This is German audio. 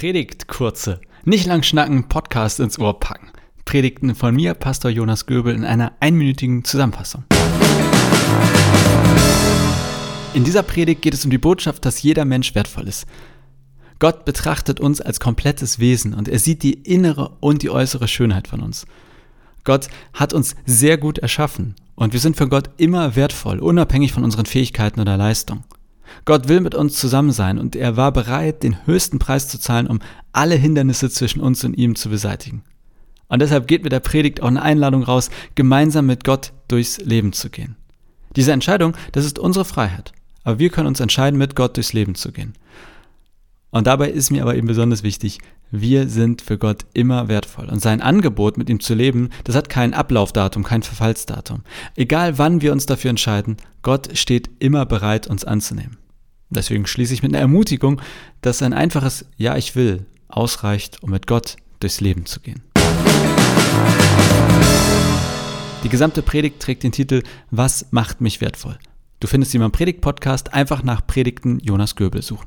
Predigt kurze, nicht lang schnacken, Podcast ins Ohr packen. Predigten von mir, Pastor Jonas Göbel, in einer einminütigen Zusammenfassung. In dieser Predigt geht es um die Botschaft, dass jeder Mensch wertvoll ist. Gott betrachtet uns als komplettes Wesen und er sieht die innere und die äußere Schönheit von uns. Gott hat uns sehr gut erschaffen und wir sind für Gott immer wertvoll, unabhängig von unseren Fähigkeiten oder Leistungen. Gott will mit uns zusammen sein und er war bereit, den höchsten Preis zu zahlen, um alle Hindernisse zwischen uns und ihm zu beseitigen. Und deshalb geht mit der Predigt auch eine Einladung raus, gemeinsam mit Gott durchs Leben zu gehen. Diese Entscheidung, das ist unsere Freiheit. Aber wir können uns entscheiden, mit Gott durchs Leben zu gehen. Und dabei ist mir aber eben besonders wichtig, wir sind für Gott immer wertvoll. Und sein Angebot, mit ihm zu leben, das hat kein Ablaufdatum, kein Verfallsdatum. Egal wann wir uns dafür entscheiden, Gott steht immer bereit, uns anzunehmen. Deswegen schließe ich mit einer Ermutigung, dass ein einfaches Ja, ich will ausreicht, um mit Gott durchs Leben zu gehen. Die gesamte Predigt trägt den Titel Was macht mich wertvoll? Du findest sie im Predigt-Podcast einfach nach Predigten Jonas Göbel suchen.